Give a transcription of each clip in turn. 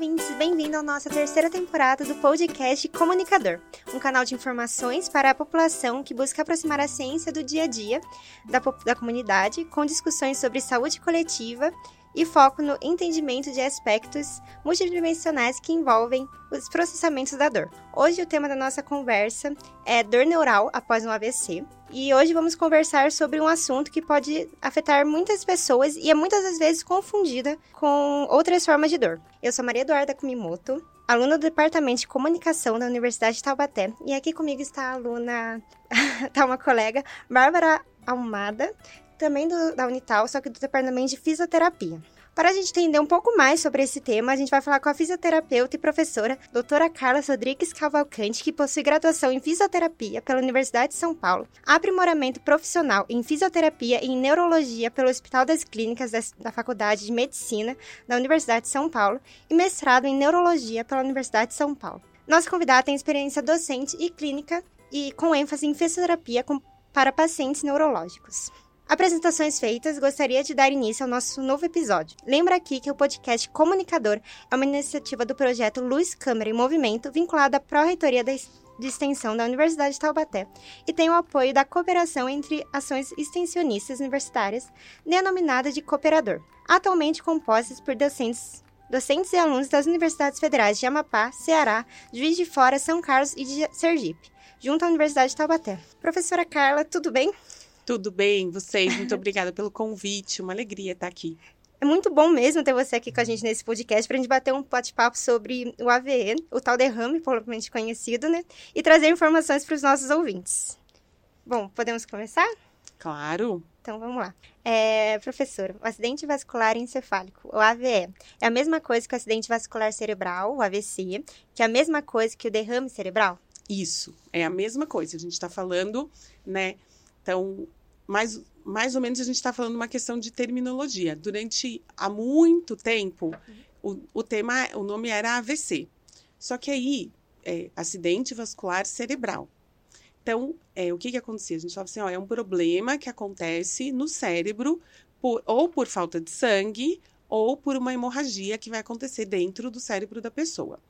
ouvintes, bem-vindo à nossa terceira temporada do podcast Comunicador, um canal de informações para a população que busca aproximar a ciência do dia a dia da, da comunidade, com discussões sobre saúde coletiva e foco no entendimento de aspectos multidimensionais que envolvem os processamentos da dor. Hoje o tema da nossa conversa é dor neural após um AVC. E hoje vamos conversar sobre um assunto que pode afetar muitas pessoas e é muitas das vezes confundida com outras formas de dor. Eu sou Maria Eduarda Kumimoto, aluna do Departamento de Comunicação da Universidade de Taubaté. E aqui comigo está a aluna, está uma colega, Bárbara Almada, também do, da Unital, só que do Departamento de Fisioterapia. Para a gente entender um pouco mais sobre esse tema, a gente vai falar com a fisioterapeuta e professora doutora Carla Rodrigues Cavalcante, que possui graduação em fisioterapia pela Universidade de São Paulo, aprimoramento profissional em fisioterapia e em neurologia pelo Hospital das Clínicas da Faculdade de Medicina da Universidade de São Paulo e mestrado em neurologia pela Universidade de São Paulo. Nossa convidada tem experiência docente e clínica e com ênfase em fisioterapia para pacientes neurológicos. Apresentações feitas, gostaria de dar início ao nosso novo episódio. Lembra aqui que o podcast Comunicador é uma iniciativa do projeto Luz, Câmara e Movimento, vinculada à Pró-Reitoria de Extensão da Universidade de Taubaté, e tem o apoio da cooperação entre ações extensionistas universitárias, denominada de Cooperador, atualmente compostas por docentes docentes e alunos das Universidades Federais de Amapá, Ceará, Juiz de Fora, São Carlos e de Sergipe, junto à Universidade de Taubaté. Professora Carla, tudo bem? Tudo bem, vocês? Muito obrigada pelo convite. Uma alegria estar aqui. É muito bom mesmo ter você aqui com a gente nesse podcast para a gente bater um bate-papo sobre o AVE, o tal derrame, provavelmente conhecido, né? E trazer informações para os nossos ouvintes. Bom, podemos começar? Claro. Então vamos lá. É, professor, o acidente vascular encefálico, o AVE, é a mesma coisa que o acidente vascular cerebral, o AVC, que é a mesma coisa que o derrame cerebral? Isso, é a mesma coisa. A gente está falando, né? Então, mais, mais ou menos a gente está falando uma questão de terminologia. Durante há muito tempo, o, o tema, o nome era AVC. Só que aí, é, acidente vascular cerebral. Então, é, o que, que acontecia? A gente falava assim, ó, é um problema que acontece no cérebro, por, ou por falta de sangue, ou por uma hemorragia que vai acontecer dentro do cérebro da pessoa.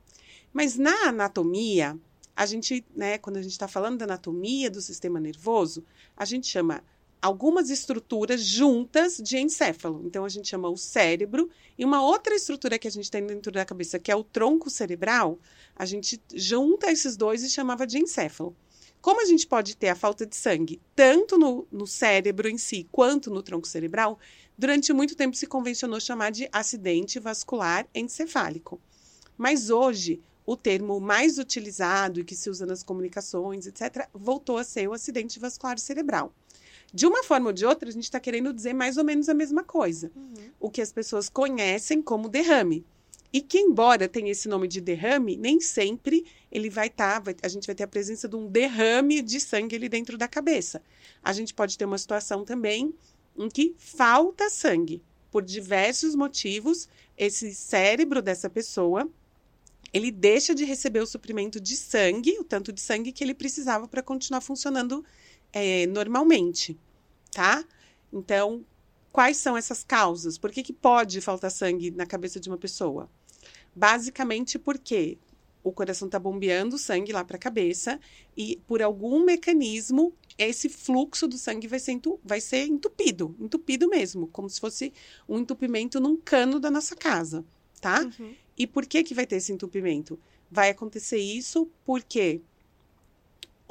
Mas na anatomia, a gente, né, quando a gente está falando da anatomia do sistema nervoso, a gente chama algumas estruturas juntas de encéfalo. Então, a gente chama o cérebro e uma outra estrutura que a gente tem dentro da cabeça, que é o tronco cerebral, a gente junta esses dois e chamava de encéfalo. Como a gente pode ter a falta de sangue tanto no, no cérebro em si quanto no tronco cerebral, durante muito tempo se convencionou chamar de acidente vascular encefálico. Mas hoje, o termo mais utilizado e que se usa nas comunicações, etc., voltou a ser o acidente vascular cerebral. De uma forma ou de outra, a gente está querendo dizer mais ou menos a mesma coisa. Uhum. O que as pessoas conhecem como derrame. E que, embora tenha esse nome de derrame, nem sempre ele vai estar. Tá, a gente vai ter a presença de um derrame de sangue ali dentro da cabeça. A gente pode ter uma situação também em que falta sangue. Por diversos motivos, esse cérebro dessa pessoa ele deixa de receber o suprimento de sangue, o tanto de sangue que ele precisava para continuar funcionando é, normalmente, tá? Então, quais são essas causas? Por que, que pode faltar sangue na cabeça de uma pessoa? Basicamente porque o coração está bombeando sangue lá para a cabeça e, por algum mecanismo, esse fluxo do sangue vai ser, vai ser entupido, entupido mesmo, como se fosse um entupimento num cano da nossa casa, tá? Uhum. E por que, que vai ter esse entupimento? Vai acontecer isso porque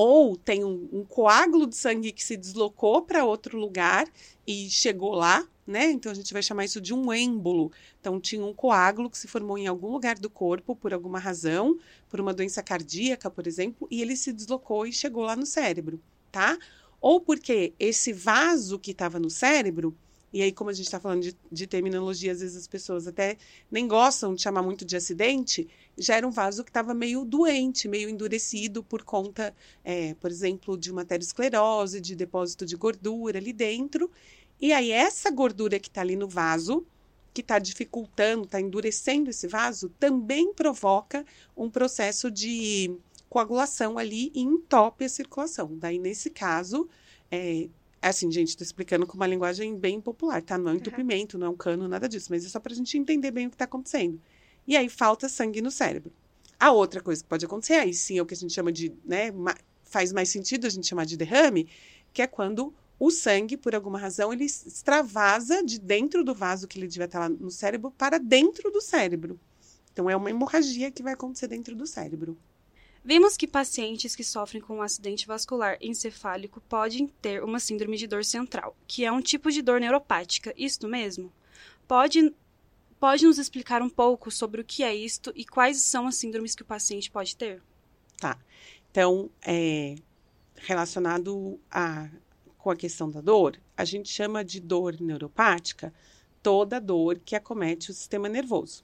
ou tem um, um coágulo de sangue que se deslocou para outro lugar e chegou lá, né? Então a gente vai chamar isso de um êmbolo. Então tinha um coágulo que se formou em algum lugar do corpo por alguma razão, por uma doença cardíaca, por exemplo, e ele se deslocou e chegou lá no cérebro, tá? Ou porque esse vaso que estava no cérebro e aí, como a gente está falando de, de, terminologia, às vezes as pessoas até nem gostam de chamar muito de acidente, já era um vaso que estava meio doente, meio endurecido por conta, é, por exemplo, de uma aterosclerose, de depósito de gordura ali dentro. E aí, essa gordura que está ali no vaso, que está dificultando, está endurecendo esse vaso, também provoca um processo de coagulação ali e entope a circulação. Daí, nesse caso, é, assim, gente, estou explicando com uma linguagem bem popular, tá? Não é um entupimento, uhum. não é um cano, nada disso, mas é só para a gente entender bem o que está acontecendo. e aí falta sangue no cérebro. A outra coisa que pode acontecer, aí sim é o que a gente chama de, né, faz mais sentido a gente chamar de derrame, que é quando o sangue, por alguma razão, ele extravasa de dentro do vaso que ele devia estar lá no cérebro para dentro do cérebro. Então, é uma hemorragia que vai acontecer dentro do cérebro. Vimos que pacientes que sofrem com um acidente vascular encefálico podem ter uma síndrome de dor central, que é um tipo de dor neuropática. Isto mesmo? Pode, pode nos explicar um pouco sobre o que é isto e quais são as síndromes que o paciente pode ter? Tá. Então, é, relacionado a, com a questão da dor, a gente chama de dor neuropática toda dor que acomete o sistema nervoso.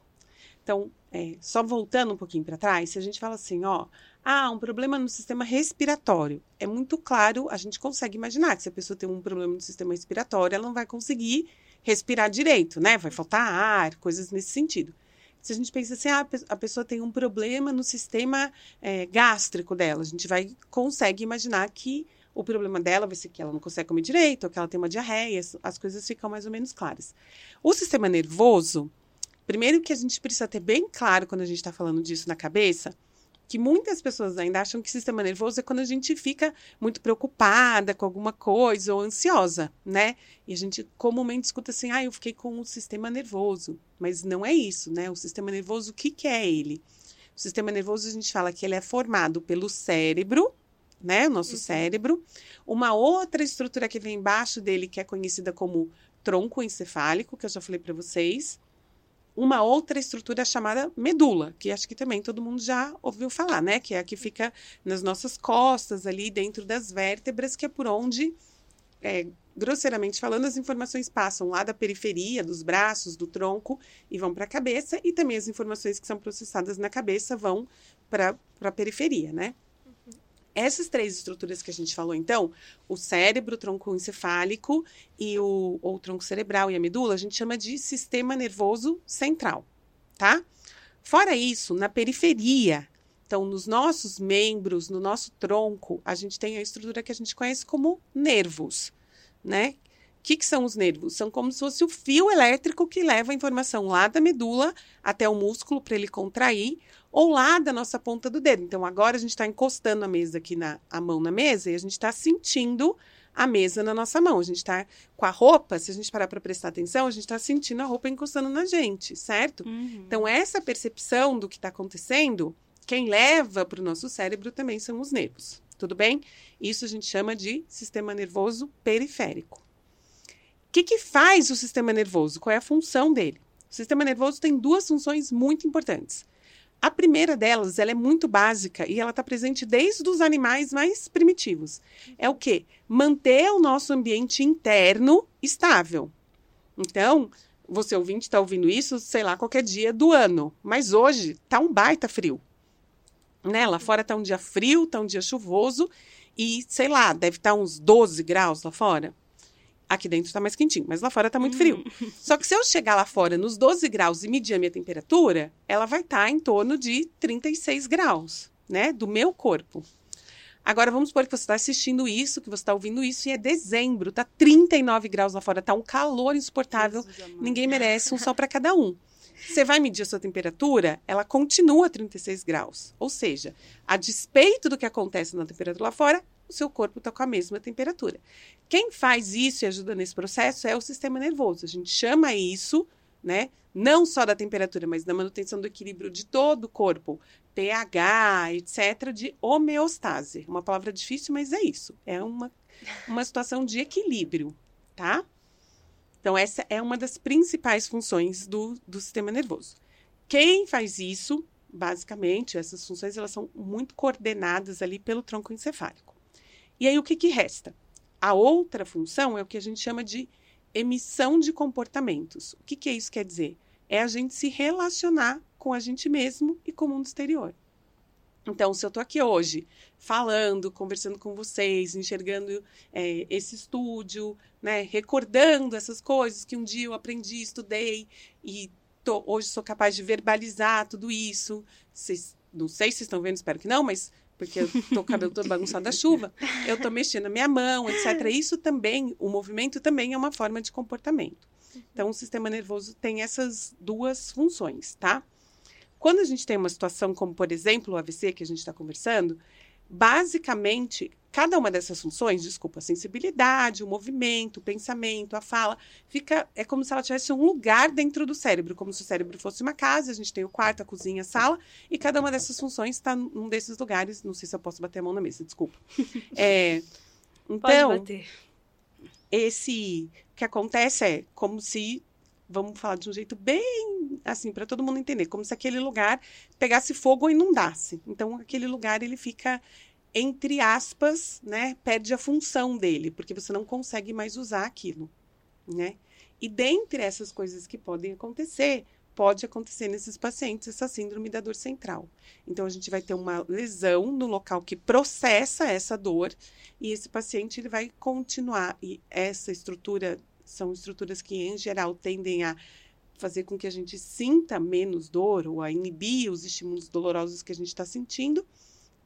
Então, é, só voltando um pouquinho para trás, se a gente fala assim, ó, ah, um problema no sistema respiratório, é muito claro, a gente consegue imaginar que se a pessoa tem um problema no sistema respiratório, ela não vai conseguir respirar direito, né? Vai faltar ar, coisas nesse sentido. Se a gente pensa assim, ah, a pessoa tem um problema no sistema é, gástrico dela, a gente vai consegue imaginar que o problema dela vai ser que ela não consegue comer direito, ou que ela tem uma diarreia, as coisas ficam mais ou menos claras. O sistema nervoso, primeiro que a gente precisa ter bem claro quando a gente está falando disso na cabeça, que muitas pessoas ainda acham que sistema nervoso é quando a gente fica muito preocupada com alguma coisa ou ansiosa, né? E a gente comumente escuta assim, ah, eu fiquei com o sistema nervoso. Mas não é isso, né? O sistema nervoso, o que, que é ele? O sistema nervoso, a gente fala que ele é formado pelo cérebro, né? O nosso uhum. cérebro. Uma outra estrutura que vem embaixo dele, que é conhecida como tronco encefálico, que eu já falei para vocês uma outra estrutura chamada medula, que acho que também todo mundo já ouviu falar, né? Que é a que fica nas nossas costas, ali dentro das vértebras, que é por onde, é, grosseiramente falando, as informações passam lá da periferia, dos braços, do tronco e vão para a cabeça, e também as informações que são processadas na cabeça vão para a periferia, né? Essas três estruturas que a gente falou, então, o cérebro, o tronco encefálico e o, o tronco cerebral e a medula, a gente chama de sistema nervoso central, tá? Fora isso, na periferia, então, nos nossos membros, no nosso tronco, a gente tem a estrutura que a gente conhece como nervos, né? O que, que são os nervos? São como se fosse o fio elétrico que leva a informação lá da medula até o músculo para ele contrair, ou lá da nossa ponta do dedo. Então, agora a gente está encostando a mesa aqui na a mão na mesa e a gente está sentindo a mesa na nossa mão. A gente está com a roupa, se a gente parar para prestar atenção, a gente está sentindo a roupa encostando na gente, certo? Uhum. Então, essa percepção do que está acontecendo, quem leva para o nosso cérebro também são os nervos. Tudo bem? Isso a gente chama de sistema nervoso periférico. O que, que faz o sistema nervoso? Qual é a função dele? O sistema nervoso tem duas funções muito importantes. A primeira delas, ela é muito básica e ela está presente desde os animais mais primitivos. É o quê? Manter o nosso ambiente interno estável. Então, você ouvinte está ouvindo isso, sei lá, qualquer dia do ano. Mas hoje está um baita frio. Né? Lá fora está um dia frio, está um dia chuvoso e, sei lá, deve estar tá uns 12 graus lá fora. Aqui dentro está mais quentinho, mas lá fora está muito frio. Hum. Só que se eu chegar lá fora nos 12 graus e medir a minha temperatura, ela vai estar tá em torno de 36 graus, né? Do meu corpo. Agora vamos supor que você está assistindo isso, que você está ouvindo isso, e é dezembro, tá 39 graus lá fora, tá um calor insuportável. Ninguém merece um sol para cada um. Você vai medir a sua temperatura, ela continua 36 graus. Ou seja, a despeito do que acontece na temperatura lá fora, o seu corpo está com a mesma temperatura. Quem faz isso e ajuda nesse processo é o sistema nervoso. A gente chama isso, né, não só da temperatura, mas da manutenção do equilíbrio de todo o corpo, pH, etc., de homeostase. Uma palavra difícil, mas é isso. É uma, uma situação de equilíbrio, tá? Então, essa é uma das principais funções do, do sistema nervoso. Quem faz isso, basicamente, essas funções, elas são muito coordenadas ali pelo tronco encefálico. E aí o que, que resta? A outra função é o que a gente chama de emissão de comportamentos. O que, que isso quer dizer? É a gente se relacionar com a gente mesmo e com o mundo exterior. Então, se eu estou aqui hoje falando, conversando com vocês, enxergando é, esse estúdio, né, recordando essas coisas que um dia eu aprendi, estudei e tô, hoje sou capaz de verbalizar tudo isso. Vocês, não sei se estão vendo, espero que não, mas porque eu tô cabelo todo bagunçado da chuva, eu tô mexendo a minha mão, etc. Isso também, o movimento também é uma forma de comportamento. Então, o sistema nervoso tem essas duas funções, tá? Quando a gente tem uma situação como, por exemplo, o AVC que a gente está conversando, basicamente, cada uma dessas funções, desculpa, a sensibilidade, o movimento, o pensamento, a fala, fica é como se ela tivesse um lugar dentro do cérebro, como se o cérebro fosse uma casa, a gente tem o quarto, a cozinha, a sala, e cada uma dessas funções está num desses lugares. Não sei se eu posso bater a mão na mesa, desculpa. É, então, esse o que acontece é como se vamos falar de um jeito bem assim para todo mundo entender, como se aquele lugar pegasse fogo ou inundasse. Então aquele lugar ele fica entre aspas, né, perde a função dele, porque você não consegue mais usar aquilo, né? E dentre essas coisas que podem acontecer, pode acontecer nesses pacientes essa síndrome da dor central. Então a gente vai ter uma lesão no local que processa essa dor e esse paciente ele vai continuar e essa estrutura são estruturas que em geral tendem a fazer com que a gente sinta menos dor ou a inibir os estímulos dolorosos que a gente está sentindo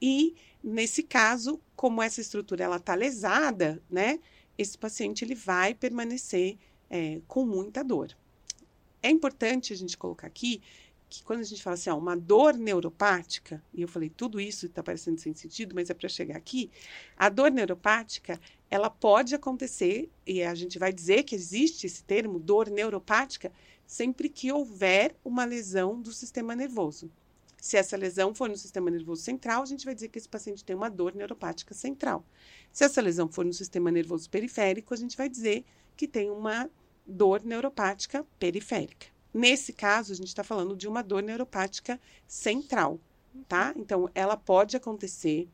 e nesse caso, como essa estrutura ela está lesada, né, esse paciente ele vai permanecer é, com muita dor. É importante a gente colocar aqui que quando a gente fala assim, ó, uma dor neuropática, e eu falei tudo isso está parecendo sem sentido, mas é para chegar aqui, a dor neuropática, ela pode acontecer, e a gente vai dizer que existe esse termo, dor neuropática, sempre que houver uma lesão do sistema nervoso. Se essa lesão for no sistema nervoso central, a gente vai dizer que esse paciente tem uma dor neuropática central. Se essa lesão for no sistema nervoso periférico, a gente vai dizer que tem uma dor neuropática periférica. Nesse caso, a gente está falando de uma dor neuropática central, tá? Então, ela pode acontecer.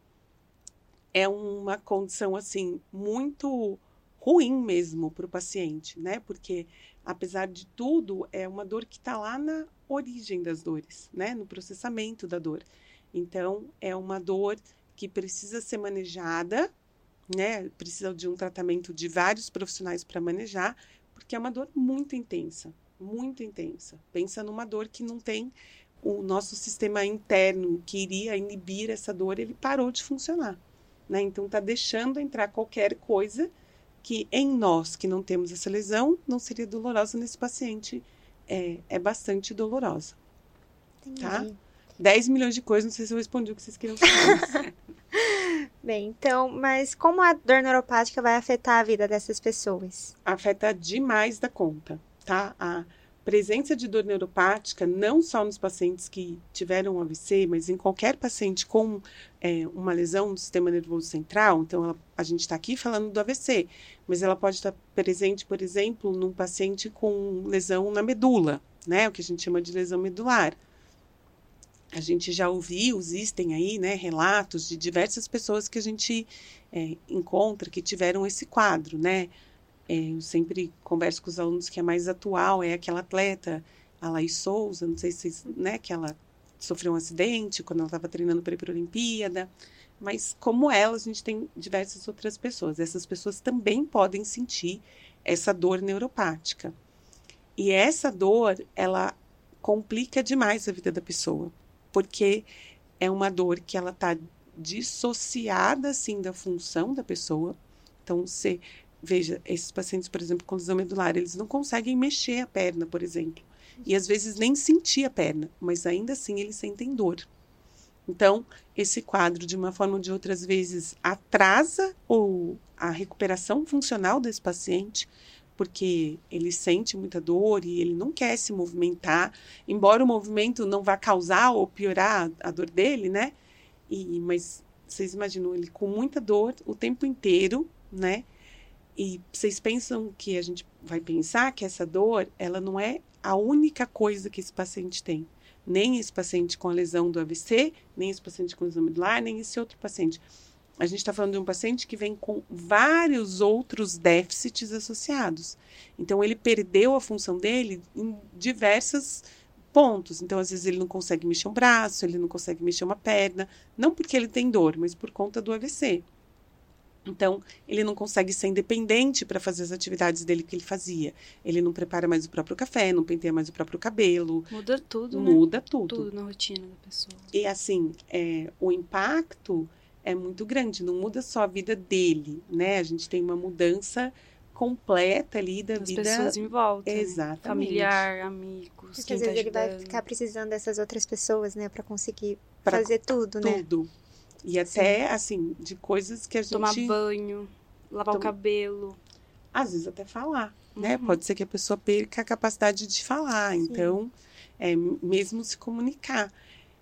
É uma condição, assim, muito ruim mesmo para o paciente, né? Porque, apesar de tudo, é uma dor que está lá na origem das dores, né? No processamento da dor. Então, é uma dor que precisa ser manejada, né? Precisa de um tratamento de vários profissionais para manejar, porque é uma dor muito intensa, muito intensa. Pensa numa dor que não tem o nosso sistema interno que iria inibir essa dor, ele parou de funcionar, né? Então, está deixando entrar qualquer coisa que em nós que não temos essa lesão não seria dolorosa nesse paciente é, é bastante dolorosa. Entendi. Tá? 10 milhões de coisas, não sei se eu respondi o que vocês queriam saber. Bem, então, mas como a dor neuropática vai afetar a vida dessas pessoas? Afeta demais da conta, tá? A presença de dor neuropática, não só nos pacientes que tiveram AVC, mas em qualquer paciente com é, uma lesão do sistema nervoso central. Então, ela, a gente está aqui falando do AVC, mas ela pode estar presente, por exemplo, num paciente com lesão na medula, né? O que a gente chama de lesão medular. A gente já ouviu, existem aí, né, relatos de diversas pessoas que a gente é, encontra que tiveram esse quadro, né? É, eu sempre converso com os alunos que é mais atual, é aquela atleta, a Laís Souza, não sei se vocês, né, que ela sofreu um acidente quando ela estava treinando para ir para a Olimpíada. Mas como ela, a gente tem diversas outras pessoas. Essas pessoas também podem sentir essa dor neuropática. E essa dor, ela complica demais a vida da pessoa, porque é uma dor que ela está dissociada assim da função da pessoa. Então, você veja, esses pacientes, por exemplo, com lesão medular, eles não conseguem mexer a perna, por exemplo. E às vezes nem sentir a perna, mas ainda assim eles sentem dor. Então, esse quadro, de uma forma ou de outras vezes, atrasa o, a recuperação funcional desse paciente, porque ele sente muita dor e ele não quer se movimentar, embora o movimento não vá causar ou piorar a dor dele, né? E, mas vocês imaginam ele com muita dor o tempo inteiro, né? E vocês pensam que a gente vai pensar que essa dor, ela não é a única coisa que esse paciente tem. Nem esse paciente com a lesão do AVC, nem esse paciente com lesão medular, nem esse outro paciente. A gente está falando de um paciente que vem com vários outros déficits associados. Então, ele perdeu a função dele em diversos pontos. Então, às vezes, ele não consegue mexer um braço, ele não consegue mexer uma perna, não porque ele tem dor, mas por conta do AVC. Então, ele não consegue ser independente para fazer as atividades dele que ele fazia. Ele não prepara mais o próprio café, não penteia mais o próprio cabelo. Muda tudo, né? Muda tudo. Tudo na rotina da pessoa. E assim, é, o impacto é muito grande. Não muda só a vida dele, né? A gente tem uma mudança completa ali da As vida. pessoas em volta. né? Exatamente. Familiar, amigos, Porque quem às tá vezes ele vai ficar precisando dessas outras pessoas, né, Pra conseguir Pra fazer tudo, né? Tudo. E até, assim, de coisas que a gente. Tomar banho, lavar o Tom- cabelo. às vezes até falar, né? Uhum. Pode ser que a pessoa perca a capacidade de falar, então, é, mesmo se comunicar.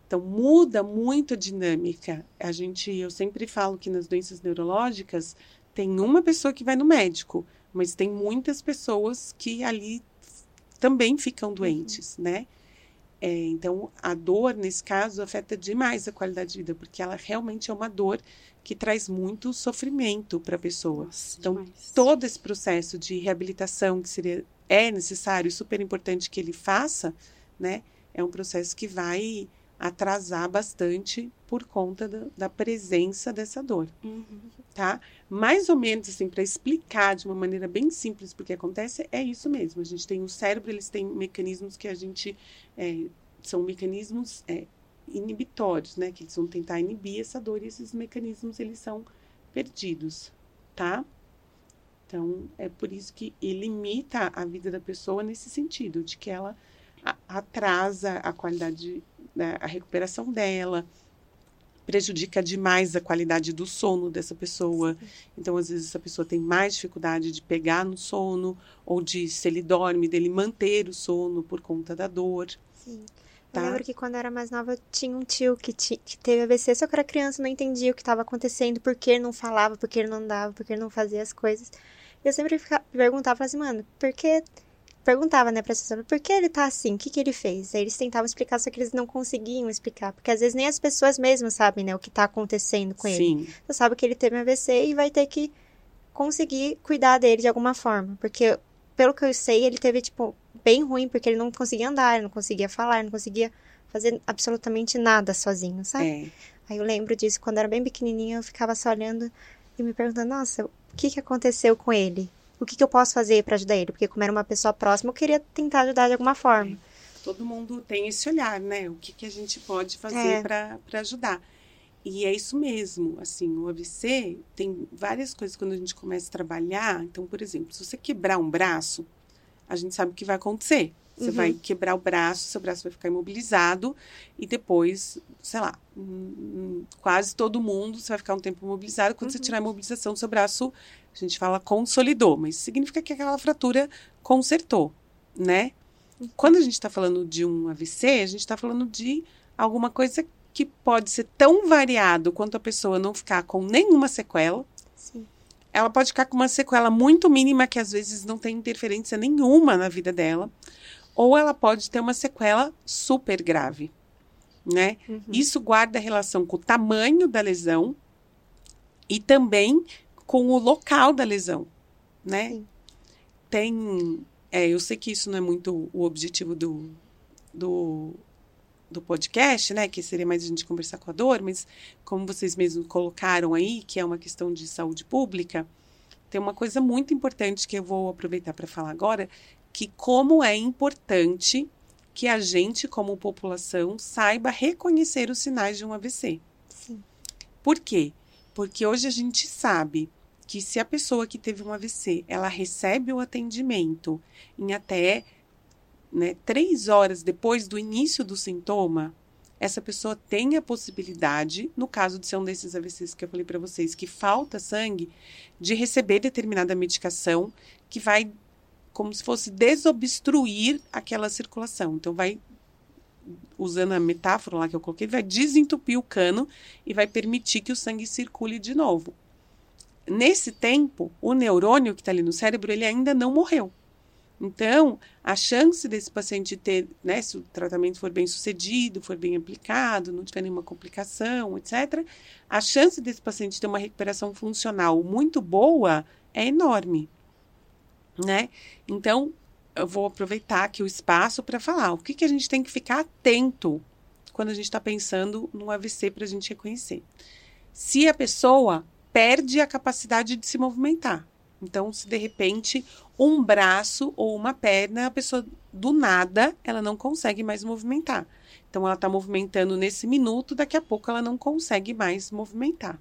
Então, muda muito a dinâmica. A gente, eu sempre falo que nas doenças neurológicas tem uma pessoa que vai no médico, mas tem muitas pessoas que ali também ficam doentes, né? É, então, a dor, nesse caso, afeta demais a qualidade de vida, porque ela realmente é uma dor que traz muito sofrimento para a pessoa Nossa, Então, demais. todo esse processo de reabilitação que seria é necessário e super importante que ele faça, né, é um processo que vai atrasar bastante por conta da, da presença dessa dor, Uhum. Tá? Mais ou menos assim para explicar de uma maneira bem simples porque acontece é isso mesmo. A gente tem o cérebro, eles têm mecanismos que a gente é, são mecanismos é, inibitórios, né, que eles vão tentar inibir essa dor e esses mecanismos eles são perdidos, tá? Então, é por isso que limita a vida da pessoa nesse sentido, de que ela atrasa a qualidade, da a recuperação dela, prejudica demais a qualidade do sono dessa pessoa. Então, às vezes, essa pessoa tem mais dificuldade de pegar no sono, ou de, se ele dorme, dele manter o sono por conta da dor. Sim. Tá. Eu lembro que quando eu era mais nova, tinha um tio que, ti- que teve AVC, só que eu era criança, não entendia o que estava acontecendo, por que ele não falava, por que ele não andava, por que ele não fazia as coisas. Eu sempre ficava, perguntava, assim, mano, por que... Perguntava, né, pra assessora, por que ele tá assim? O que que ele fez? Aí eles tentavam explicar, só que eles não conseguiam explicar, porque às vezes nem as pessoas mesmas sabem, né, o que tá acontecendo com ele. Sim, Você sabe que ele teve um AVC e vai ter que conseguir cuidar dele de alguma forma. Porque, pelo que eu sei, ele teve, tipo, bem ruim, porque ele não conseguia andar, ele não conseguia falar, ele não conseguia fazer absolutamente nada sozinho, sabe? é. Aí eu lembro disso, quando eu era bem pequenininha, eu ficava só olhando e me perguntando, nossa, o que que aconteceu com ele? O que que eu posso fazer pra ajudar ele? Porque como era uma pessoa próxima, eu queria tentar ajudar de alguma forma. todo mundo tem esse olhar, né? O que, que a gente pode fazer É. para ajudar. E é isso mesmo, assim, o AVC tem várias coisas quando a gente começa a trabalhar. Então, por exemplo, se você quebrar um braço, a gente sabe o que vai acontecer. Você Uhum. vai quebrar o braço, seu braço vai ficar imobilizado e depois, sei lá, hum, hum, quase todo mundo, você vai ficar um tempo imobilizado. Quando você Uhum. tirar a imobilização, seu braço, a gente fala consolidou, mas significa que aquela fratura consertou, né? Quando a gente está falando de um AVC, a gente está falando de alguma coisa que pode ser tão variado quanto a pessoa não ficar com nenhuma sequela. Sim. Ela pode ficar com uma sequela muito mínima que às vezes não tem interferência nenhuma na vida dela, ou ela pode ter uma sequela super grave, né? Uhum. Isso guarda relação com o tamanho da lesão e também com o local da lesão, né? Sim. Tem, é, eu sei que isso não é muito o objetivo do, do, do podcast, né? Que seria mais a gente conversar com a dor, mas como vocês mesmos colocaram aí, que é uma questão de saúde pública, tem uma coisa muito importante que eu vou aproveitar para falar agora, que como é importante que a gente, como população, saiba reconhecer os sinais de um AVC. Sim. Por quê? Porque hoje a gente sabe que se a pessoa que teve um AVC, ela recebe o atendimento em até né, três horas depois do início do sintoma, essa pessoa tem a possibilidade, no caso de ser um desses AVCs que eu falei para vocês, que falta sangue, de receber determinada medicação que vai como se fosse desobstruir aquela circulação. Então, vai, usando a metáfora lá que eu coloquei, vai desentupir o cano e vai permitir que o sangue circule de novo. Nesse tempo, o neurônio que está ali no cérebro, ele ainda não morreu. Então, a chance desse paciente ter, né, se o tratamento for bem sucedido, for bem aplicado, não tiver nenhuma complicação, etc., a chance desse paciente ter uma recuperação funcional muito boa é enorme, né? Então, eu vou aproveitar aqui o espaço para falar o que, que a gente tem que ficar atento quando a gente está pensando no AVC para a gente reconhecer. Se a pessoa perde a capacidade de se movimentar. Então, se de repente um braço ou uma perna, a pessoa do nada, ela não consegue mais movimentar. Então, ela está movimentando nesse minuto, daqui a pouco ela não consegue mais movimentar.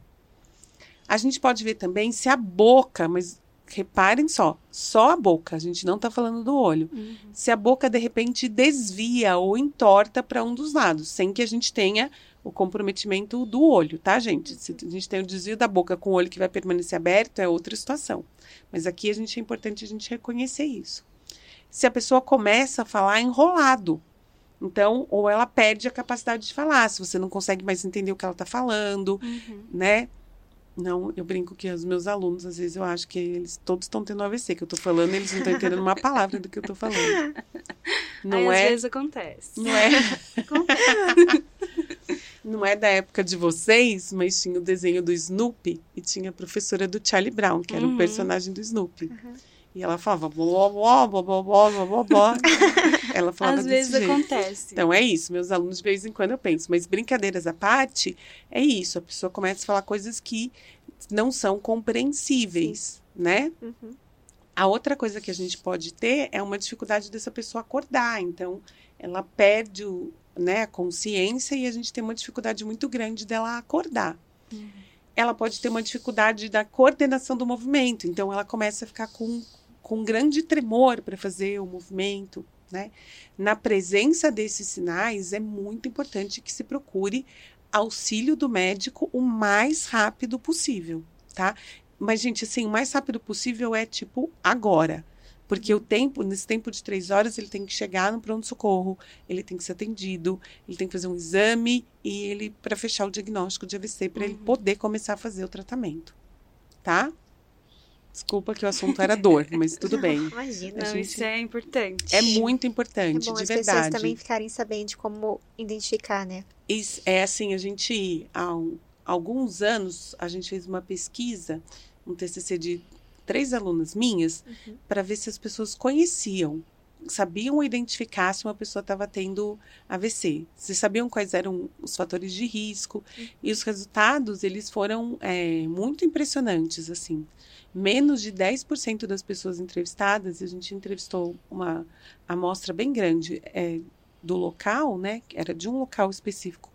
A gente pode ver também se a boca, mas reparem só, só a boca, a gente não está falando do olho. Uhum. Se a boca de repente desvia ou entorta para um dos lados, sem que a gente tenha o comprometimento do olho, tá, gente? Se a gente tem o desvio da boca com o olho que vai permanecer aberto, é outra situação. Mas aqui a gente é importante a gente reconhecer isso. Se a pessoa começa a falar enrolado, então, ou ela perde a capacidade de falar, se você não consegue mais entender o que ela está falando, Uhum. né? Não, eu brinco que os meus alunos, às vezes, eu acho que eles todos estão tendo AVC, que eu tô falando, eles não estão entendendo uma palavra do que eu tô falando. Não Aí, é. às vezes acontece. Não é. Não é da época de vocês, mas tinha o desenho do Snoopy e tinha a professora do Charlie Brown, que era o Uhum. personagem do Snoopy. E ela falava blá blá blá blá blá blá blá blá. Ela falava Às vezes jeito. acontece. Então é isso, meus alunos de vez em quando eu penso, mas brincadeiras à parte, é isso, a pessoa começa a falar coisas que não são compreensíveis, né? Uhum. A outra coisa que a gente pode ter é uma dificuldade dessa pessoa acordar, então ela perde o, né, a consciência e a gente tem uma dificuldade muito grande dela acordar. Uhum. Ela pode ter uma dificuldade da coordenação do movimento, então ela começa a ficar com, com grande tremor para fazer o movimento, né? Na presença desses sinais, é muito importante que se procure auxílio do médico o mais rápido possível, tá? Mas, gente, assim, o mais rápido possível é tipo agora. Porque o tempo, nesse tempo de três horas, ele tem que chegar no pronto-socorro, ele tem que ser atendido, ele tem que fazer um exame e ele para fechar o diagnóstico de AVC, para ele Uhum. poder começar a fazer o tratamento. Tá? Desculpa que o assunto era dor, mas tudo bem. Imagina. Gente- isso é importante. É muito É importante, bom de as pessoas verdade. também ficarem sabendo de como identificar, né? Isso, é assim, a gente, há um- alguns anos, a gente fez uma pesquisa, um TCC de três alunas minhas, Uhum. para ver se as pessoas conheciam, sabiam identificar se uma pessoa estava tendo AVC. Se sabiam quais eram os fatores de risco. E os resultados, eles foram é, muito impressionantes, assim. Menos de 10% das pessoas entrevistadas, a gente entrevistou uma amostra bem grande é, do local, né? Era de um local específico.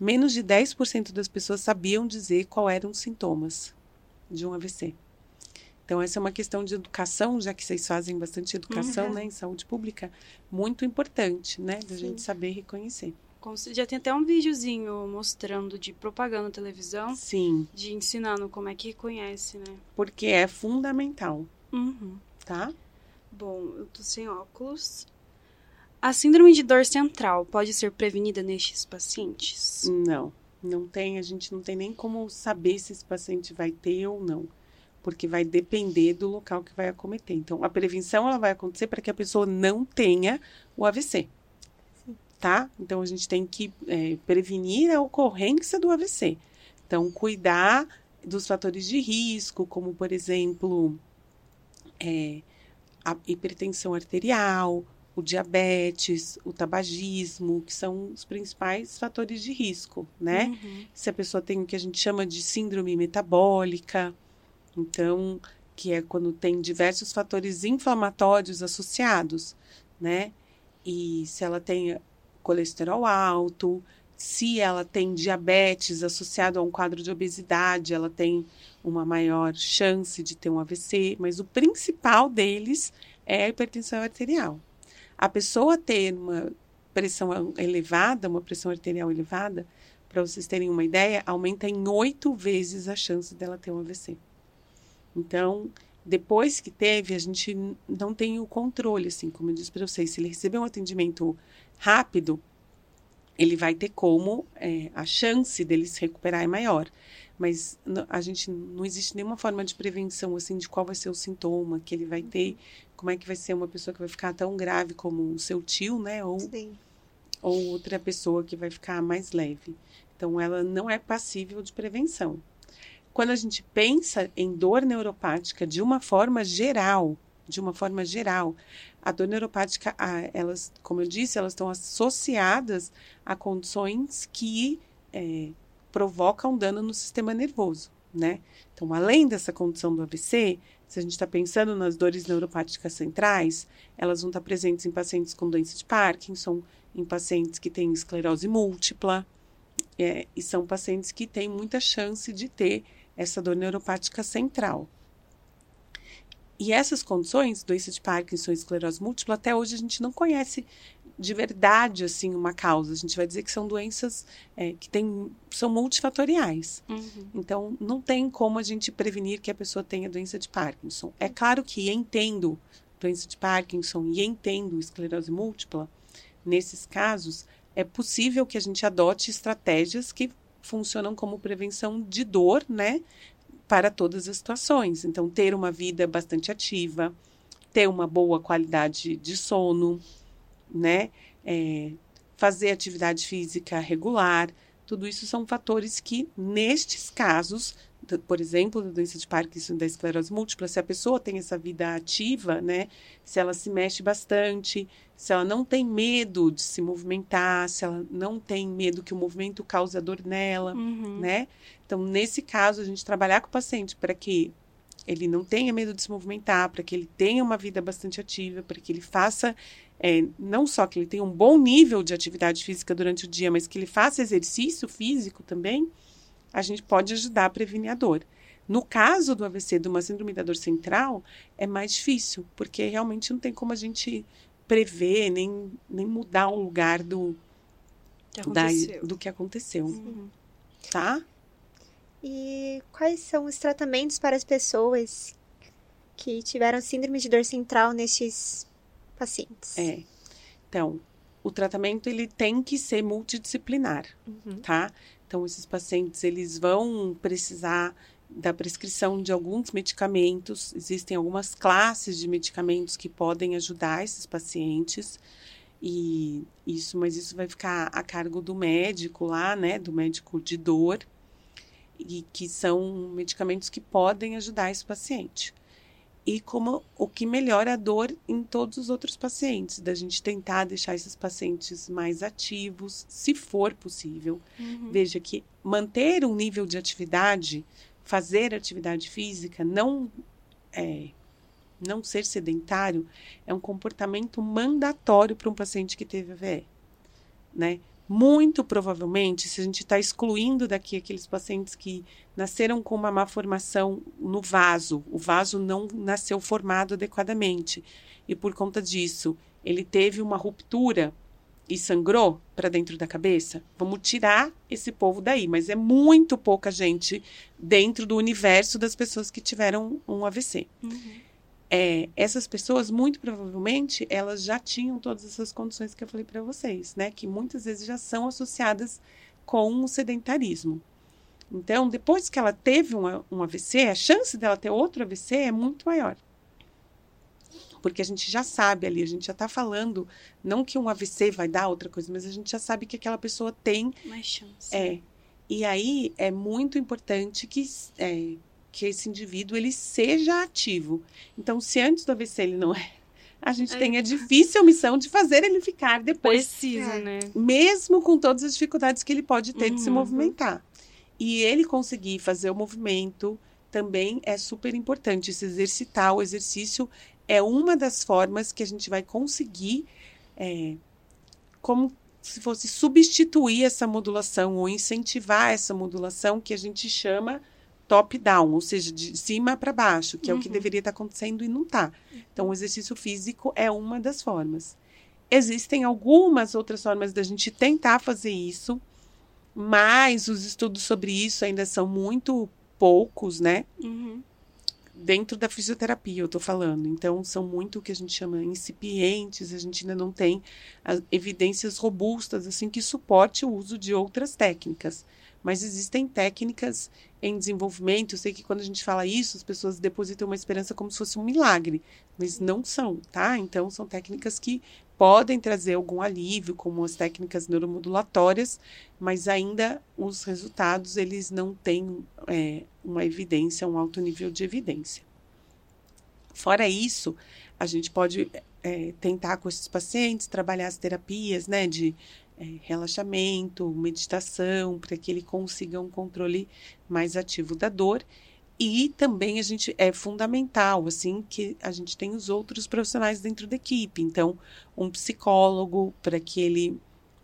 Menos de 10% das pessoas sabiam dizer qual eram os sintomas de um AVC. Então, essa é uma questão de educação, já que vocês fazem bastante educação Uhum. né, em saúde pública, muito importante, né? Da Sim. gente saber reconhecer. Já tem até um videozinho mostrando de propaganda na televisão, Sim, de ensinando como é que reconhece, né? porque é fundamental, Uhum. tá? Bom, eu tô sem óculos. A síndrome de dor central pode ser prevenida nestes pacientes? Não, não tem, a gente não tem nem como saber se esse paciente vai ter ou não, porque vai depender do local que vai acometer. Então, a prevenção ela vai acontecer para que a pessoa não tenha o AVC, tá? Então, a gente tem que é, prevenir a ocorrência do AVC. Então, cuidar dos fatores de risco, como, por exemplo, é, a hipertensão arterial, o diabetes, o tabagismo, que são os principais fatores de risco, né? Uhum. Se a pessoa tem o que a gente chama de síndrome metabólica, então, que é quando tem diversos fatores inflamatórios associados, né? E se ela tem colesterol alto, se ela tem diabetes associado a um quadro de obesidade, ela tem uma maior chance de ter um AVC, mas o principal deles é a hipertensão arterial. A pessoa ter uma pressão elevada, uma pressão arterial elevada, para vocês terem uma ideia, aumenta em oito vezes a chance dela ter um AVC. Então, depois que teve, a gente não tem o controle, assim, como eu disse para vocês. Se ele receber um atendimento rápido, ele vai ter como, é, a chance dele se recuperar é maior. Mas a gente não existe nenhuma forma de prevenção, assim, de qual vai ser o sintoma que ele vai ter, como é que vai ser uma pessoa que vai ficar tão grave como o seu tio, né? Ou Sim. ou outra pessoa que vai ficar mais leve. Então, ela não é passível de prevenção. Quando a gente pensa em dor neuropática de uma forma geral, de uma forma geral, a dor neuropática, elas, como eu disse, elas estão associadas a condições que é, provocam dano no sistema nervoso, né? Então, além dessa condição do AVC, se a gente está pensando nas dores neuropáticas centrais, elas vão estar presentes em pacientes com doença de Parkinson, em pacientes que têm esclerose múltipla, é, e são pacientes que têm muita chance de ter essa dor neuropática central. E essas condições, doença de Parkinson e esclerose múltipla, até hoje a gente não conhece de verdade assim uma causa. A gente vai dizer que são doenças é, que tem, são multifatoriais. Uhum. Então, não tem como a gente prevenir que a pessoa tenha doença de Parkinson. É claro que entendo doença de Parkinson e entendo esclerose múltipla, nesses casos, é possível que a gente adote estratégias que funcionam como prevenção de dor, né? Para todas as situações. Então, ter uma vida bastante ativa, ter uma boa qualidade de sono, né? É, fazer atividade física regular, tudo isso são fatores que, nestes casos, por exemplo, da doença de Parkinson, da esclerose múltipla, se a pessoa tem essa vida ativa, né? Se ela se mexe bastante, se ela não tem medo de se movimentar, se ela não tem medo que o movimento cause a dor nela, Uhum. né? Então, nesse caso, a gente trabalhar com o paciente para que ele não tenha medo de se movimentar, para que ele tenha uma vida bastante ativa, para que ele faça, é, não só que ele tenha um bom nível de atividade física durante o dia, mas que ele faça exercício físico também, a gente pode ajudar a prevenir a dor. No caso do AVC, de uma síndrome da dor central, é mais difícil, porque realmente não tem como a gente prever, nem, nem mudar o lugar do, Que da- aconteceu. do que aconteceu, Uhum. tá? E quais são os tratamentos para as pessoas que tiveram síndrome de dor central nestes pacientes? É. Então, o tratamento ele tem que ser multidisciplinar, Uhum. tá? Então, esses pacientes eles vão precisar da prescrição de alguns medicamentos. Existem algumas classes de medicamentos que podem ajudar esses pacientes. E isso, mas isso vai ficar a cargo do médico lá, né? Do médico de dor. E que são medicamentos que podem ajudar esse paciente e como o que melhora a dor em todos os outros pacientes, da gente tentar deixar esses pacientes mais ativos, se for possível. Uhum. Veja que manter um nível de atividade, fazer atividade física, não é, não ser sedentário, é um comportamento mandatório para um paciente que teve AVE, né? Muito provavelmente, se a gente está excluindo daqui aqueles pacientes que nasceram com uma má formação no vaso, o vaso não nasceu formado adequadamente, e por conta disso ele teve uma ruptura e sangrou para dentro da cabeça, vamos tirar esse povo daí, mas é muito pouca gente dentro do universo das pessoas que tiveram um AVC. Uhum. É, essas pessoas, muito provavelmente, elas já tinham todas essas condições que eu falei para vocês, né? Que muitas vezes já são associadas com o sedentarismo. Então, depois que ela teve um, um AVC, a chance dela ter outro AVC é muito maior. Porque a gente já sabe ali, a gente já está falando, não que um AVC vai dar outra coisa, mas a gente já sabe que aquela pessoa tem Mais chance. é. E aí é muito importante que, é, que esse indivíduo ele seja ativo. Então, se antes do AVC ele não é, a gente É. tem a difícil missão de fazer ele ficar depois, Precisa, É. né? mesmo com todas as dificuldades que ele pode ter de se Uhum. movimentar. E ele conseguir fazer o movimento também é super importante. Se exercitar, o exercício é uma das formas que a gente vai conseguir, é, como se fosse substituir essa modulação ou incentivar essa modulação que a gente chama top-down, ou seja, de cima para baixo, que é o que Uhum. deveria estar acontecendo e não está. Então, o exercício físico é uma das formas. Existem algumas outras formas da gente tentar fazer isso, mas os estudos sobre isso ainda são muito poucos, né? Uhum. Dentro da fisioterapia, eu tô falando. Então, são muito o que a gente chama incipientes, a gente ainda não tem as evidências robustas, assim, que suporte o uso de outras técnicas. Mas existem técnicas em desenvolvimento. Eu sei que quando a gente fala isso, as pessoas depositam uma esperança como se fosse um milagre, mas não são, tá? Então, são técnicas que podem trazer algum alívio, como as técnicas neuromodulatórias, mas ainda os resultados eles não têm é, uma evidência, um alto nível de evidência. Fora isso, a gente pode é, tentar com esses pacientes trabalhar as terapias, né, de é, relaxamento, meditação, para que ele consiga um controle mais ativo da dor. E também a gente é fundamental, assim, que a gente tem os outros profissionais dentro da equipe. Então, um psicólogo para que ele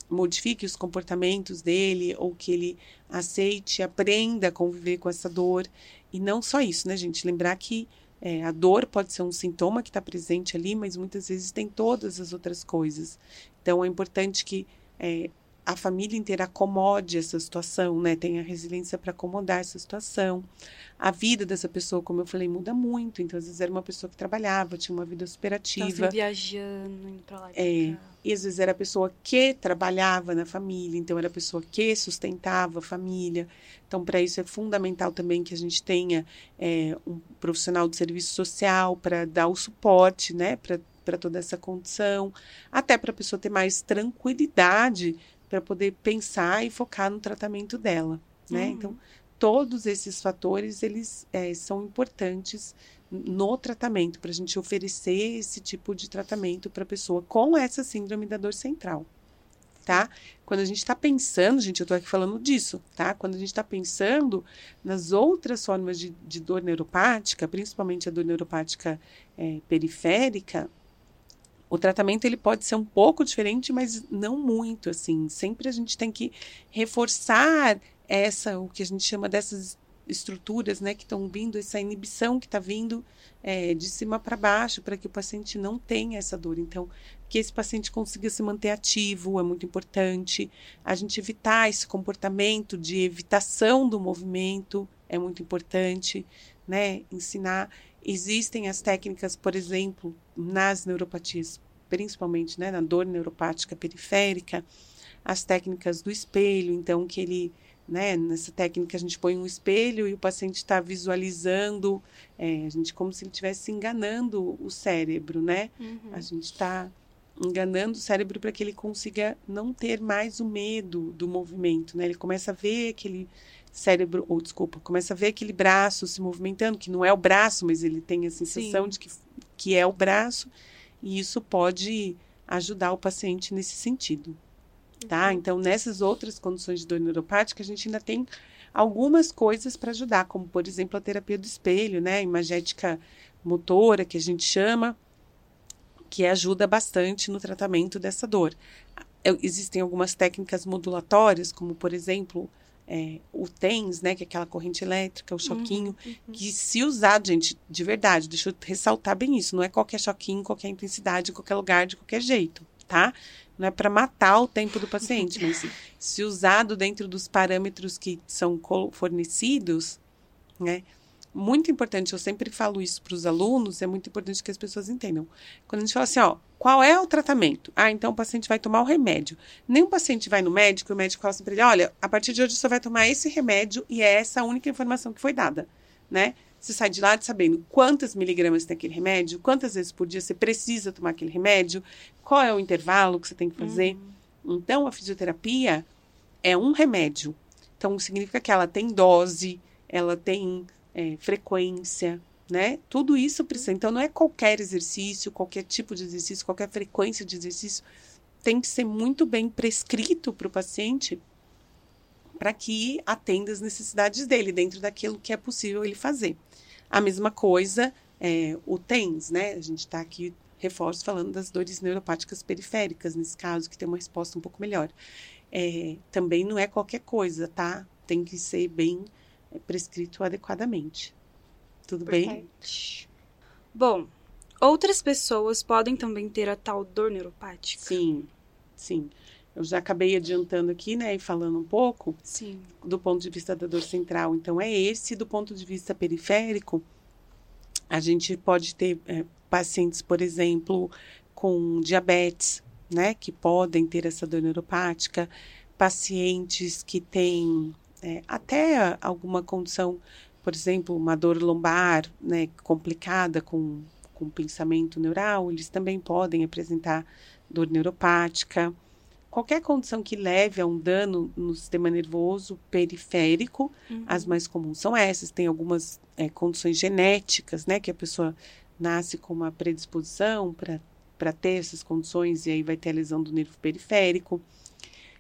modifique os comportamentos dele ou que ele aceite, aprenda a conviver com essa dor. E não só isso, né, gente? Lembrar que É, a dor pode ser um sintoma que está presente ali, mas muitas vezes tem todas as outras coisas. Então, é importante que é, a família inteira acomode essa situação, né? Tenha resiliência para acomodar essa situação. A vida dessa pessoa, como eu falei, muda muito. Então, às vezes era uma pessoa que trabalhava, tinha uma vida superativa. Então, viajando, indo para lá. É, e às vezes era a pessoa que trabalhava na família, então era a pessoa que sustentava a família. Então, para isso é fundamental também que a gente tenha é, um profissional de serviço social para dar o suporte, né? Para toda essa condição, até para a pessoa ter mais tranquilidade para poder pensar e focar no tratamento dela, né? Uhum. Então, todos esses fatores, eles é, são importantes no tratamento, para a gente oferecer esse tipo de tratamento para a pessoa com essa síndrome da dor central, tá? Quando a gente está pensando, gente, eu estou aqui falando disso, tá? Quando a gente está pensando nas outras formas de, de, dor neuropática, principalmente a dor neuropática é, periférica, o tratamento ele pode ser um pouco diferente, mas não muito assim. Sempre a gente tem que reforçar essa o que a gente chama dessas estruturas, né, que estão vindo essa inibição que está vindo é, de cima para baixo para que o paciente não tenha essa dor. Então, que esse paciente consiga se manter ativo é muito importante. A gente evitar esse comportamento de evitação do movimento é muito importante, né? Ensinar Existem as técnicas, por exemplo, nas neuropatias, principalmente né, na dor neuropática periférica, as técnicas do espelho, então que ele, né, nessa técnica a gente põe um espelho e o paciente está visualizando, é, a gente como se ele estivesse enganando o cérebro, né? Uhum. A gente está enganando o cérebro para que ele consiga não ter mais o medo do movimento, né? Ele começa a ver aquele cérebro, ou desculpa, começa a ver aquele braço se movimentando, que não é o braço, mas ele tem a sensação Sim. de que, que é o braço, e isso pode ajudar o paciente nesse sentido. Tá? Uhum. Então, nessas outras condições de dor neuropática, a gente ainda tem algumas coisas para ajudar, como, por exemplo, a terapia do espelho, né? Imagética motora, que a gente chama, que ajuda bastante no tratamento dessa dor. Existem algumas técnicas modulatórias, como, por exemplo, é, o TENS, né, que é aquela corrente elétrica, o choquinho, uhum, uhum. que se usado, gente, de verdade, deixa eu ressaltar bem isso, não é qualquer choquinho, qualquer intensidade, em qualquer lugar, de qualquer jeito, tá? Não é para matar o tempo do paciente, mas se usado dentro dos parâmetros que são fornecidos, né, muito importante, eu sempre falo isso para os alunos, é muito importante que as pessoas entendam. Quando a gente fala assim, ó, qual é o tratamento? Ah, então o paciente vai tomar o remédio. Nenhum paciente vai no médico e o médico fala assim para ele, olha, a partir de hoje você vai tomar esse remédio e é essa a única informação que foi dada, né? Você sai de lá sabendo quantas miligramas tem aquele remédio, quantas vezes por dia você precisa tomar aquele remédio, qual é o intervalo que você tem que fazer. Uhum. Então, a fisioterapia é um remédio. Então, significa que ela tem dose, ela tem é, frequência, né? Tudo isso precisa. Então, não é qualquer exercício, qualquer tipo de exercício, qualquer frequência de exercício. Tem que ser muito bem prescrito para o paciente para que atenda as necessidades dele, dentro daquilo que é possível ele fazer. A mesma coisa é, o TENS, né? A gente está aqui, reforço, falando das dores neuropáticas periféricas, nesse caso, que tem uma resposta um pouco melhor. É, também não é qualquer coisa, tá? Tem que ser bem prescrito adequadamente. Tudo Perfeito. bem? Bom, outras pessoas podem também ter a tal dor neuropática? Sim, sim. Eu já acabei adiantando aqui, né, e falando um pouco sim. do ponto de vista da dor central. Então, é esse. Do ponto de vista periférico, a gente pode ter é, pacientes, por exemplo, com diabetes, né, que podem ter essa dor neuropática, pacientes que têm é, até alguma condição, por exemplo, uma dor lombar né, complicada com, com pensamento neural, eles também podem apresentar dor neuropática. Qualquer condição que leve a um dano no sistema nervoso periférico, uhum. as mais comuns são essas. Tem algumas é, condições genéticas, né, que a pessoa nasce com uma predisposição para ter essas condições e aí vai ter a lesão do nervo periférico.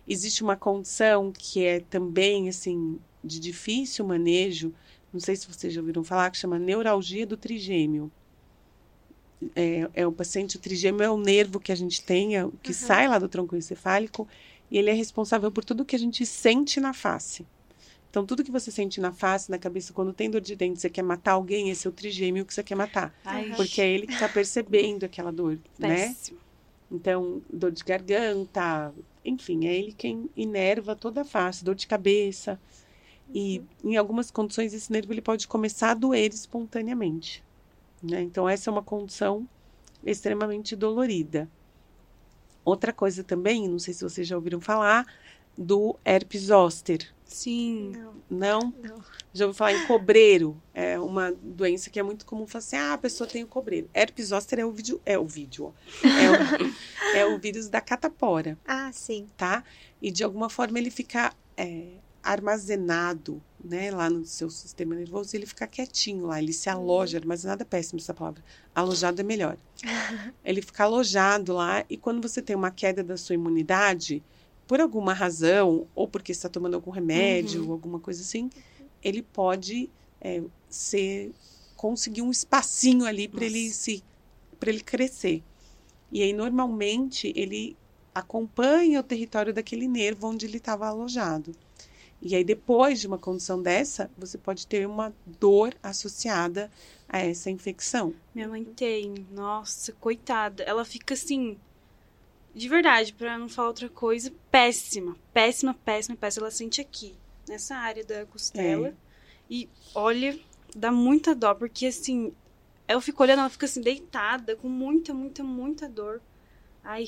Existe uma condição que é também, assim, de difícil manejo, não sei se vocês já ouviram falar, que chama neuralgia do trigêmeo. É, é o paciente, o trigêmeo é o nervo que a gente tem, é, que uhum. sai lá do tronco encefálico, e ele é responsável por tudo que a gente sente na face. Então, tudo que você sente na face, na cabeça, quando tem dor de dente, você quer matar alguém, esse é o trigêmeo que você quer matar. Ai, Porque é ele que está percebendo aquela dor, né? Então, dor de garganta, enfim, é ele quem inerva toda a face, dor de cabeça. E em algumas condições esse nervo ele pode começar a doer espontaneamente. Né? Então, essa é uma condição extremamente dolorida. Outra coisa também, não sei se vocês já ouviram falar, do herpes zoster. Sim. Não, Não? não. Já ouviu falar em cobreiro? É uma doença que é muito comum. Falar assim, ah, a pessoa tem o cobreiro. Herpes zoster é o vídeo, é o vídeo, ó. É o, é o vírus da catapora, Ah, sim. tá? E de alguma forma ele fica é, armazenado, né, lá no seu sistema nervoso, ele fica quietinho lá, ele se aloja, armazenado é péssima essa palavra, alojado é melhor. ele fica alojado lá e quando você tem uma queda da sua imunidade, por alguma razão, ou porque está tomando algum remédio, ou alguma coisa assim, ele pode é, ser conseguir um espacinho ali para ele se para ele crescer. E aí normalmente ele acompanha o território daquele nervo onde ele estava alojado. E aí depois de uma condição dessa, você pode ter uma dor associada a essa infecção. Minha mãe tem. Nossa, coitada. Ela fica assim. De verdade, pra não falar outra coisa, péssima. Péssima, péssima, péssima. Ela sente aqui, nessa área da costela. É. E olha, dá muita dó, porque assim. Eu fico olhando, ela fica assim, deitada, com muita, muita, muita dor. Ai,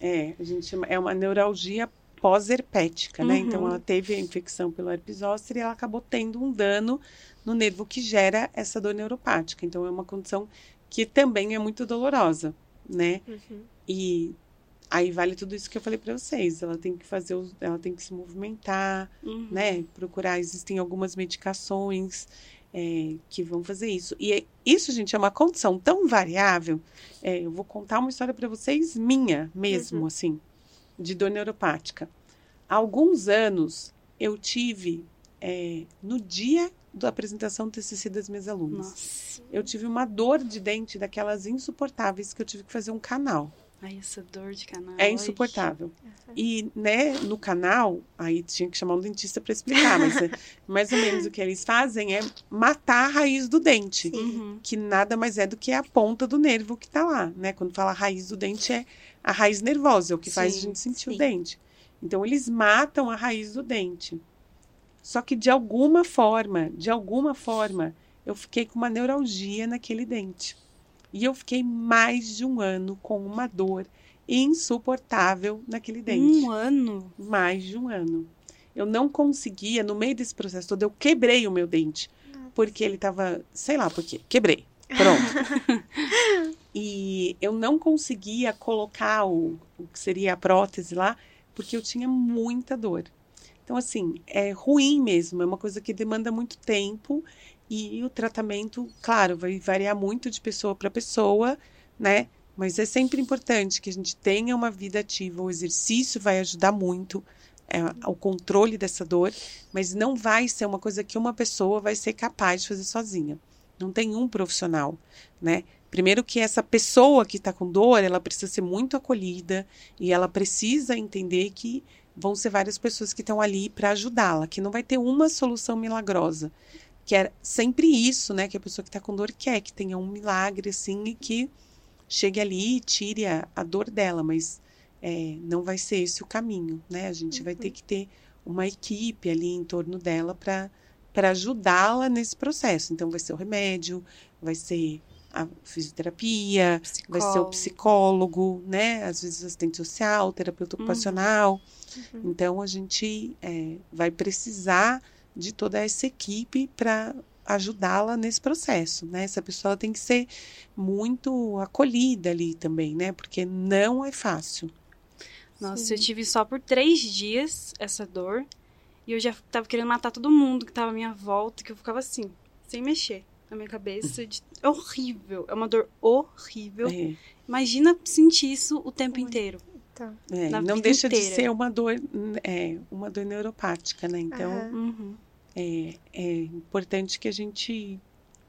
É, a gente chama, é uma neuralgia pós-herpética, né? Uhum. Então ela teve a infecção pelo herpes zoster e ela acabou tendo um dano no nervo que gera essa dor neuropática. Então é uma condição que também é muito dolorosa, né? Uhum. E aí vale tudo isso que eu falei para vocês. Ela tem que fazer, ela tem que se movimentar, uhum. né? Procurar. Existem algumas medicações é, que vão fazer isso. E é- isso, gente, é uma condição tão variável. É, eu vou contar uma história para vocês minha mesmo, Uhum. assim, de dor neuropática. Há alguns anos eu tive é, no dia da apresentação do TCC das minhas alunas. Nossa. Eu tive uma dor de dente daquelas insuportáveis que eu tive que fazer um canal. Ai, essa dor de canal. É insuportável. E, né, no canal, aí tinha que chamar um dentista para explicar, mas é, mais ou menos o que eles fazem é matar a raiz do dente, Sim. Uhum. que nada mais é do que a ponta do nervo que tá lá, né? Quando fala raiz do dente é a raiz nervosa, é o que faz a Sim, gente sentir o sim. dente. Então eles matam a raiz do dente. Só que de alguma forma, de alguma forma, eu fiquei com uma neuralgia naquele dente. E eu fiquei mais de um ano com uma dor insuportável naquele dente Um ano? mais de um ano. Eu não conseguia, no meio desse processo todo, eu quebrei o meu dente. Porque ele tava, sei lá por quê, quebrei. Pronto. e eu não conseguia colocar o, o que seria a prótese lá, porque eu tinha muita dor. Então, assim, é ruim mesmo, é uma coisa que demanda muito tempo e o tratamento, claro, vai variar muito de pessoa para pessoa, né? Mas é sempre importante que a gente tenha uma vida ativa. O exercício vai ajudar muito é, ao controle dessa dor, mas não vai ser uma coisa que uma pessoa vai ser capaz de fazer sozinha. Não tem um profissional, né? Primeiro que essa pessoa que está com dor, ela precisa ser muito acolhida e ela precisa entender que vão ser várias pessoas que estão ali para ajudá-la, que não vai ter uma solução milagrosa. Que é sempre isso, né? Que a pessoa que está com dor quer, que tenha um milagre assim e que chegue ali e tire a, a dor dela, mas é, não vai ser esse o caminho, né? A gente vai ter que ter uma equipe ali em torno dela para para ajudá-la nesse processo. Então vai ser o remédio, vai ser a fisioterapia, vai ser o Psicólogo. psicólogo, né? Às vezes assistente social, terapeuta Uhum. ocupacional. Uhum. Então a gente é, vai precisar de toda essa equipe para ajudá-la nesse processo, né? Essa pessoa tem que ser muito acolhida ali também, né? Porque não é fácil. Nossa, Sim. eu tive só por três dias essa dor. E eu já tava querendo matar todo mundo que tava à minha volta, que eu ficava assim, sem mexer na minha cabeça. de- É horrível. É uma dor horrível. É, Imagina sentir isso o tempo inteiro. Então, é, não vida deixa de inteira. ser uma dor, é, uma dor neuropática, né? Então. Uhum. é, é importante que a gente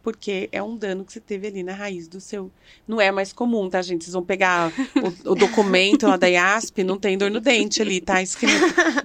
porque é um dano que você teve ali na raiz do seu. Não é mais comum, tá, gente? Vocês vão pegar o, o documento lá da IASP, não tem dor no dente ali, tá escrito.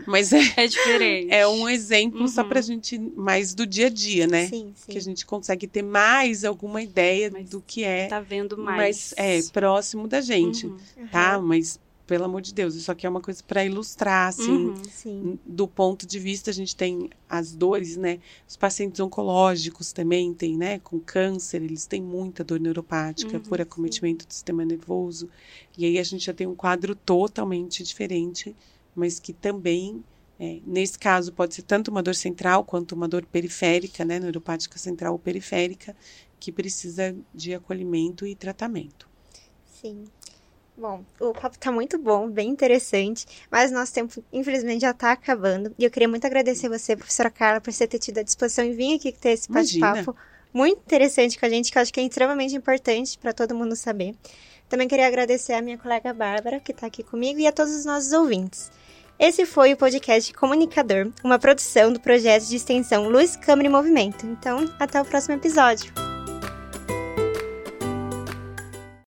Mas é, É diferente. é um exemplo só Uhum. pra gente, mais do dia a dia, né? Sim, sim. Que a gente consegue ter mais alguma ideia Mas do que é Tá vendo mais. mais é, próximo da gente, Uhum. tá? Mas, pelo amor de Deus, isso aqui é uma coisa pra ilustrar, assim. Uhum. Sim. Do ponto de vista, a gente tem as dores, né? Os pacientes oncológicos também têm, né? Com câncer, eles têm muita dor neuropática Uhum, por acometimento do sistema nervoso. E aí a gente já tem um quadro totalmente diferente, mas que também, é, nesse caso, pode ser tanto uma dor central quanto uma dor periférica, né? Neuropática central ou periférica, que precisa de acolhimento e tratamento. Sim. Bom, o papo tá muito bom, bem interessante, mas nosso tempo, infelizmente, já tá acabando. E eu queria muito agradecer você, professora Carla, por você ter tido a disposição em vir aqui ter esse bate-papo muito interessante com a gente, que eu acho que é extremamente importante para todo mundo saber. Também queria agradecer a minha colega Bárbara, que tá aqui comigo, e a todos os nossos ouvintes. Esse foi o podcast Comunicador, uma produção do projeto de extensão Luz, Câmara e Movimento. Então, até o próximo episódio.